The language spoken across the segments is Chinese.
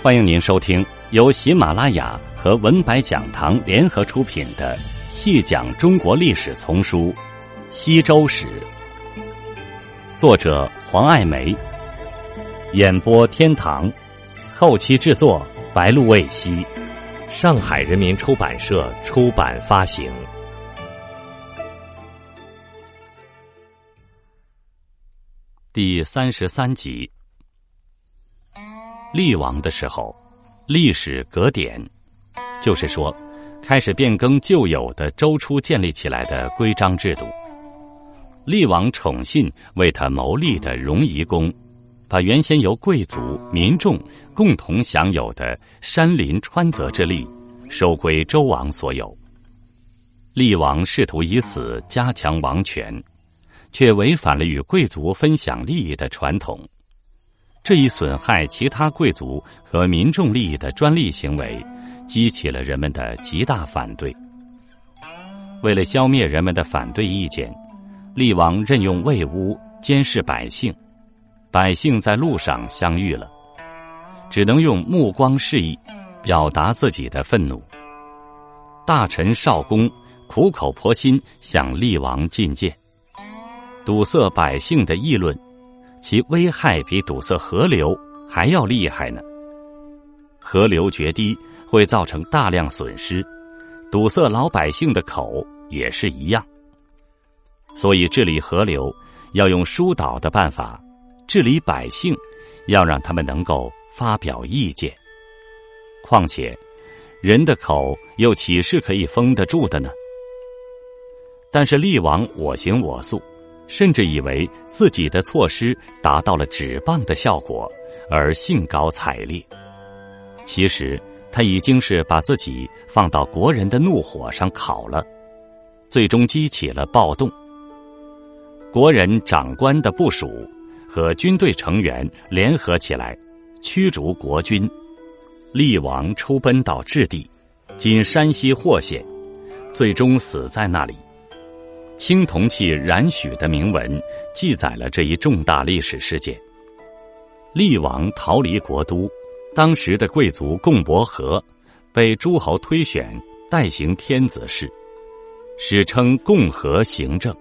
欢迎您收听由喜马拉雅和文白讲堂联合出品的《细讲中国历史丛书·西周史》，作者黄爱梅，演播天堂，后期制作白露未晞，上海人民出版社出版发行。第三十三集。厉王的时候，历史革典，就是说，开始变更旧有的周初建立起来的规章制度。厉王宠信为他谋利的荣夷公，把原先由贵族民众共同享有的山林川泽之利，收归周王所有。厉王试图以此加强王权，却违反了与贵族分享利益的传统。这一损害其他贵族和民众利益的专利行为，激起了人们的极大反对。为了消灭人们的反对意见，厉王任用卫巫监视百姓。百姓在路上相遇了，只能用目光示意，表达自己的愤怒。大臣少公苦口婆心向厉王进谏，堵塞百姓的议论。其危害比堵塞河流还要厉害呢。河流决堤会造成大量损失，堵塞老百姓的口也是一样。所以治理河流要用疏导的办法，治理百姓要让他们能够发表意见。况且，人的口又岂是可以封得住的呢？但是厉王我行我素。甚至以为自己的措施达到了止棒的效果，而兴高采烈。其实他已经是把自己放到国人的怒火上烤了，最终激起了暴动。国人长官的部署和军队成员联合起来，驱逐国军。厉王出奔到质地，今山西霍县，最终死在那里。青铜器冉许的铭文记载了这一重大历史事件。厉王逃离国都，当时的贵族贡伯和被诸侯推选代行天子事，史称共和行政。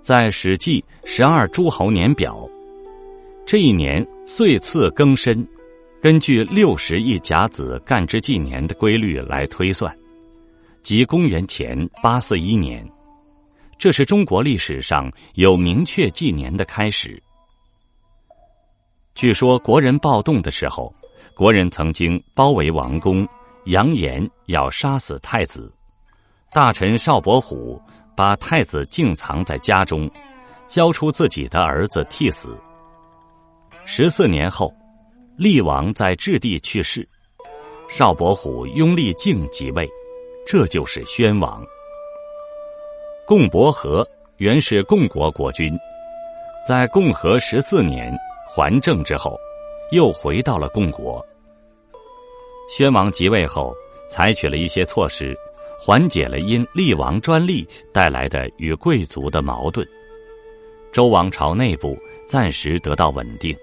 在《史记·十二诸侯年表》，这一年岁次更深，根据六十亿甲子干支纪年的规律来推算，即公元前八四一年。这是中国历史上有明确纪年的开始。据说国人暴动的时候，国人曾经包围王宫，扬言要杀死太子。大臣邵伯虎把太子静藏在家中，交出自己的儿子替死。十四年后，厉王在质地去世，邵伯虎拥立敬即位，这就是宣王。共伯和原是共国国君，在共和十四年还政之后，又回到了共国。宣王即位后，采取了一些措施，缓解了因厉王专利带来的与贵族的矛盾。周王朝内部暂时得到稳定，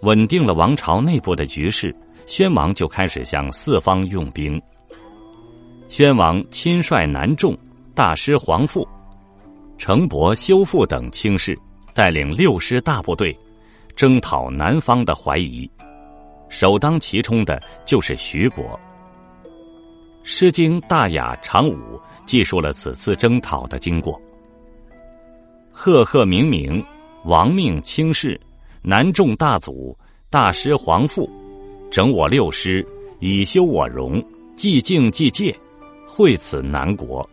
稳定了王朝内部的局势，宣王就开始向四方用兵。宣王亲率南众。大师黄父、程伯、修复等卿士带领六师大部队征讨南方的怀疑，首当其冲的就是徐国。《诗经·大雅·长武》记述了此次征讨的经过：赫赫明明，王命卿士，南众大祖，大师黄父，整我六师，以修我戎，既敬既戒，会此南国。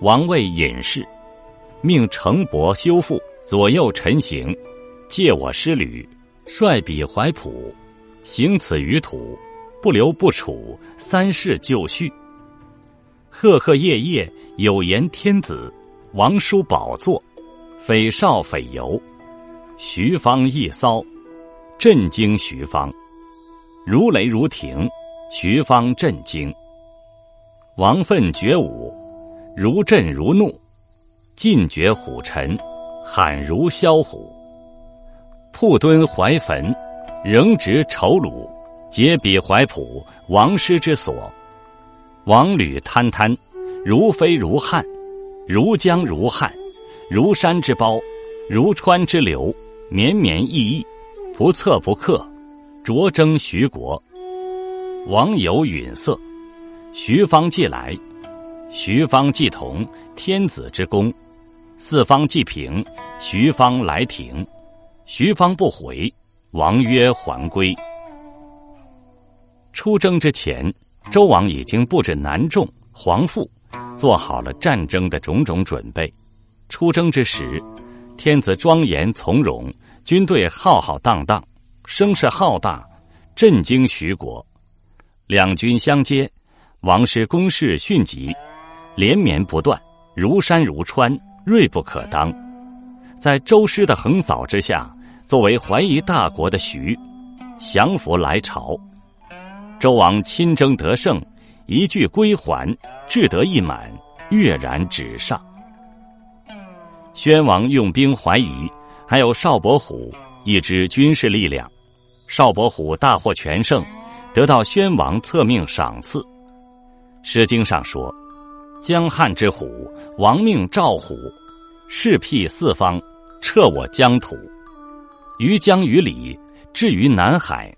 王位隐士，命程伯修复左右陈行，借我师旅，率彼怀朴，行此于土，不留不处，三世就绪。赫赫夜夜，有言天子，王叔宝座，匪少匪游，徐方一骚，震惊徐方，如雷如霆，徐方震惊。王愤觉武。如震如怒，尽绝虎臣，喊如枭虎。铺墩怀坟，仍执仇虏，皆彼怀朴，王师之所。王履滩滩，如飞如汉，如江如汉，如山之包，如川之流，绵绵溢溢，不测不克，卓征徐国。王有允色，徐方既来，徐方既同，天子之功。四方既平，徐方来庭，徐方不回，王曰还归。出征之前，周王已经布置南仲、黄父，做好了战争的种种准备。出征之时，天子庄严从容，军队浩浩荡荡，声势浩大，震惊徐国。两军相接，王师攻势迅疾，连绵不断，如山如川。锐不可当，在周师的横扫之下，作为怀疑大国的徐降服来朝。周王亲征得胜，一句归还，志得意满，跃然纸上。宣王用兵怀疑，还有邵伯虎一支军事力量。邵伯虎大获全胜，得到宣王册命赏赐。《诗经》上说。江汉之虎，王命赵虎，势辟四方，彻我疆土。于江于里，至于南海。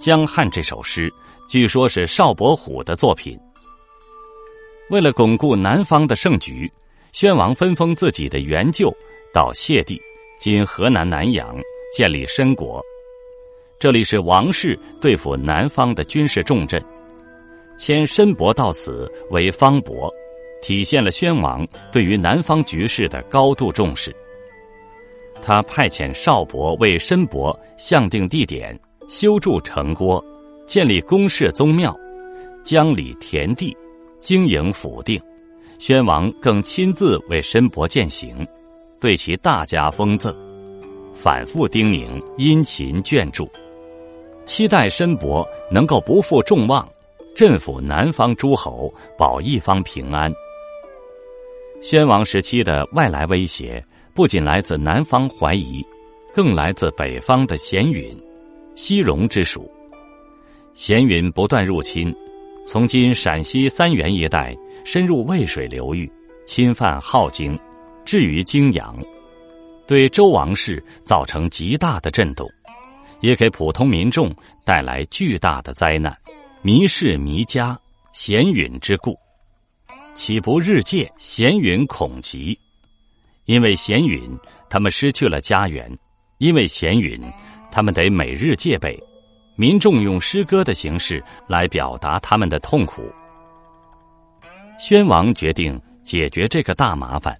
江汉这首诗，据说是邵伯虎的作品。为了巩固南方的胜局，宣王分封自己的元舅到谢地（今河南南阳）建立申国，这里是王室对付南方的军事重镇。迁申伯到此为方伯。体现了宣王对于南方局势的高度重视。他派遣邵伯为申伯向定地点，修筑城郭，建立宫室宗庙，江里田地，经营府定。宣王更亲自为申伯践行，对其大加封赠，反复叮咛，殷勤眷注，期待申伯能够不负众望，镇抚南方诸侯，保一方平安。宣王时期的外来威胁不仅来自南方怀疑，更来自北方的咸允、西戎之属。咸允不断入侵，从今陕西三原一带深入渭水流域，侵犯镐京，至于泾阳，对周王室造成极大的震动，也给普通民众带来巨大的灾难，迷世迷家，咸允之故。岂不日戒？咸允恐极，因为咸允，他们失去了家园；因为咸允，他们得每日戒备。民众用诗歌的形式来表达他们的痛苦。宣王决定解决这个大麻烦，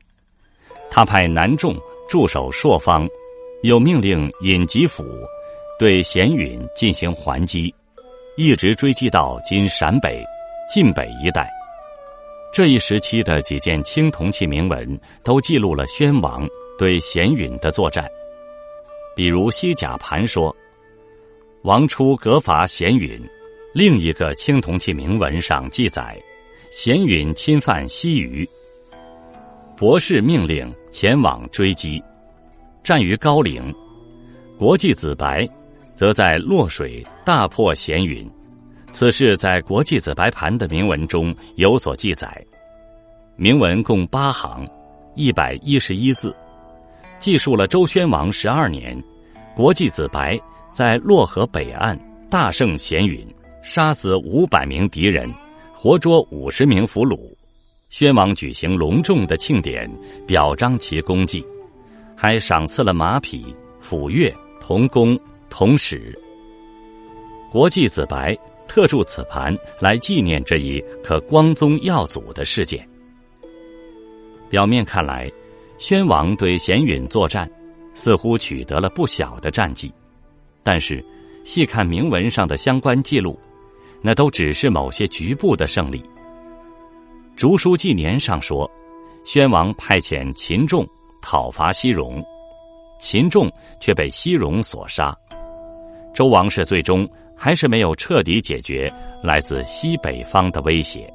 他派南仲驻守朔方，又命令尹吉甫对咸允进行还击，一直追击到今陕北、晋北一带。这一时期的几件青铜器铭文都记录了宣王对咸允的作战，比如西甲盘说：“王初革伐咸允。”另一个青铜器铭文上记载，咸允侵犯西隅，博士命令前往追击，战于高陵。国际子白则在洛水大破咸允。此事在《国际子白盘》的铭文中有所记载，铭文共八行，一百一十一字，记述了周宣王十二年，国际子白在洛河北岸大胜咸允，杀死五百名敌人，活捉五十名俘虏。宣王举行隆重的庆典，表彰其功绩，还赏赐了马匹、斧钺、铜弓、铜矢。国际子白。特铸此盘来纪念这一可光宗耀祖的事件。表面看来，宣王对贤允作战，似乎取得了不小的战绩，但是细看铭文上的相关记录，那都只是某些局部的胜利。《竹书纪年》上说，宣王派遣秦仲讨伐西戎，秦仲却被西戎所杀，周王室最终。还是没有彻底解决来自西北方的威胁，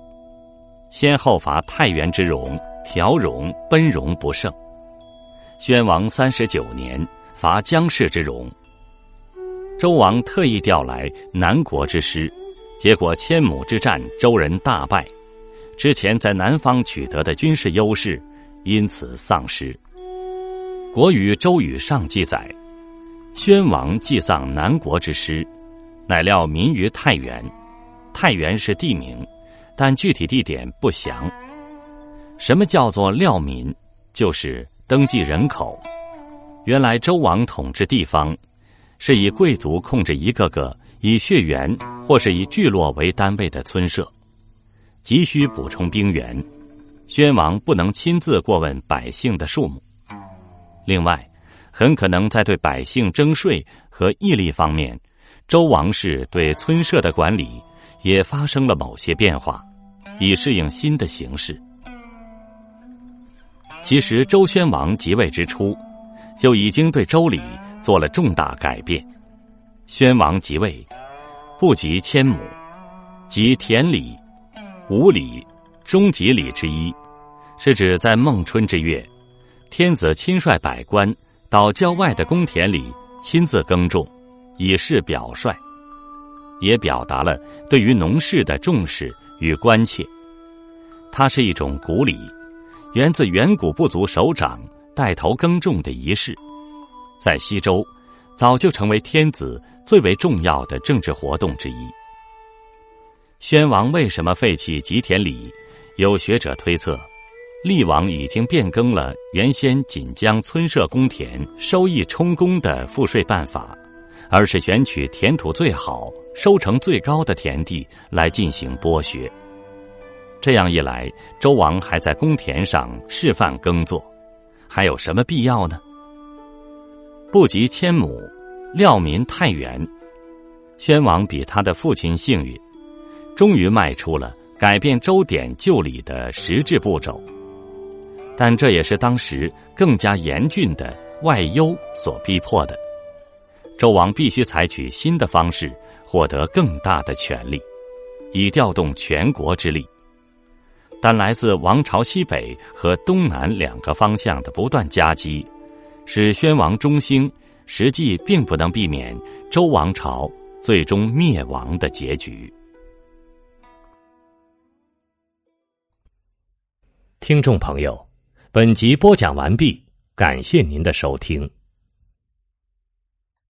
先后伐太原之戎、条戎、奔戎不胜。宣王三十九年伐姜氏之戎。周王特意调来南国之师，结果千亩之战，周人大败，之前在南方取得的军事优势因此丧失。《国语·周语上》记载，宣王祭葬南国之师，乃料民于太原。太原是地名，但具体地点不详。什么叫做料民？就是登记人口。原来周王统治地方。是以贵族控制一个个以血缘或是以聚落为单位的村社，急需补充兵员，宣王不能亲自过问百姓的数目。另外，很可能在对百姓征税和义利方面，周王室对村社的管理也发生了某些变化，以适应新的形势。其实，周宣王即位之初，就已经对周礼。做了重大改变。宣王即位，不及千亩，即田礼、五礼、终极礼之一，是指在孟春之月，天子亲率百官到郊外的公田里亲自耕种，以示表率，也表达了对于农事的重视与关切。它是一种古礼，源自远古部族首长带头耕种的仪式。在西周，早就成为天子最为重要的政治活动之一。宣王为什么废弃吉田礼？有学者推测，厉王已经变更了原先仅将村社公田收益充公的赋税办法，而是选取田土最好、收成最高的田地来进行剥削。这样一来，周王还在公田上示范耕作，还有什么必要呢？不及千亩，料民太原。宣王比他的父亲幸运，终于迈出了改变周典旧礼的实质步骤。但这也是当时更加严峻的外忧所逼迫的。周王必须采取新的方式，获得更大的权力，以调动全国之力。但来自王朝西北和东南两个方向的不断夹击。使宣王中兴，实际并不能避免周王朝最终灭亡的结局。听众朋友，本集播讲完毕，感谢您的收听。